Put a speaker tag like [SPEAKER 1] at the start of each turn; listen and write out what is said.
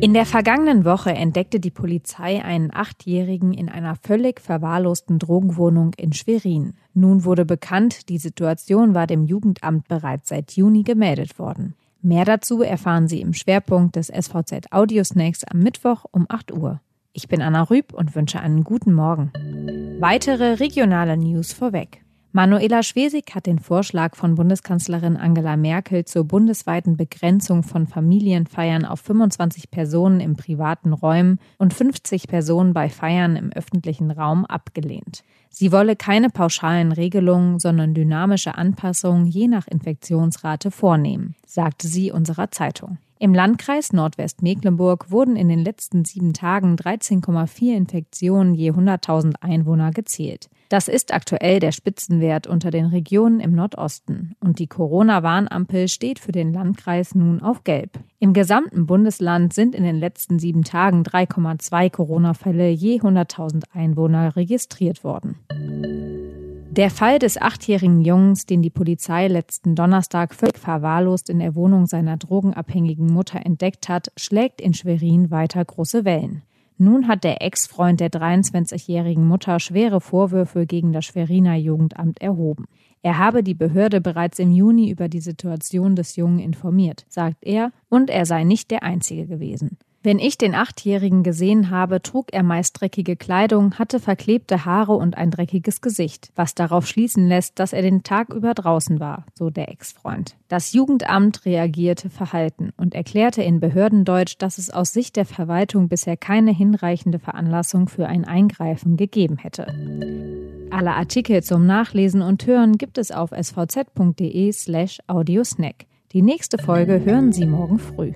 [SPEAKER 1] In der vergangenen Woche entdeckte die Polizei einen Achtjährigen in einer völlig verwahrlosten Drogenwohnung in Schwerin. Nun wurde bekannt, die Situation war dem Jugendamt bereits seit Juni gemeldet worden. Mehr dazu erfahren Sie im Schwerpunkt des SVZ Audiosnacks am Mittwoch um 8 Uhr. Ich bin Anna Rüb und wünsche einen guten Morgen. Weitere regionale News vorweg. Manuela Schwesig hat den Vorschlag von Bundeskanzlerin Angela Merkel zur bundesweiten Begrenzung von Familienfeiern auf 25 Personen im privaten Räumen und 50 Personen bei Feiern im öffentlichen Raum abgelehnt. Sie wolle keine pauschalen Regelungen, sondern dynamische Anpassungen je nach Infektionsrate vornehmen, sagte sie unserer Zeitung. Im Landkreis Nordwestmecklenburg wurden in den letzten sieben Tagen 13,4 Infektionen je 100.000 Einwohner gezählt. Das ist aktuell der Spitzenwert unter den Regionen im Nordosten und die Corona-Warnampel steht für den Landkreis nun auf Gelb. Im gesamten Bundesland sind in den letzten sieben Tagen 3,2 Corona-Fälle je 100.000 Einwohner registriert worden. Der Fall des achtjährigen Jungs, den die Polizei letzten Donnerstag völlig verwahrlost in der Wohnung seiner drogenabhängigen Mutter entdeckt hat, schlägt in Schwerin weiter große Wellen. Nun hat der Ex-Freund der 23-jährigen Mutter schwere Vorwürfe gegen das Schweriner Jugendamt erhoben. Er habe die Behörde bereits im Juni über die Situation des Jungen informiert, sagt er, und er sei nicht der Einzige gewesen. Wenn ich den Achtjährigen gesehen habe, trug er meist dreckige Kleidung, hatte verklebte Haare und ein dreckiges Gesicht, was darauf schließen lässt, dass er den Tag über draußen war, so der Ex-Freund. Das Jugendamt reagierte verhalten und erklärte in Behördendeutsch, dass es aus Sicht der Verwaltung bisher keine hinreichende Veranlassung für ein Eingreifen gegeben hätte. Alle Artikel zum Nachlesen und Hören gibt es auf svz.de slash audiosnack. Die nächste Folge hören Sie morgen früh.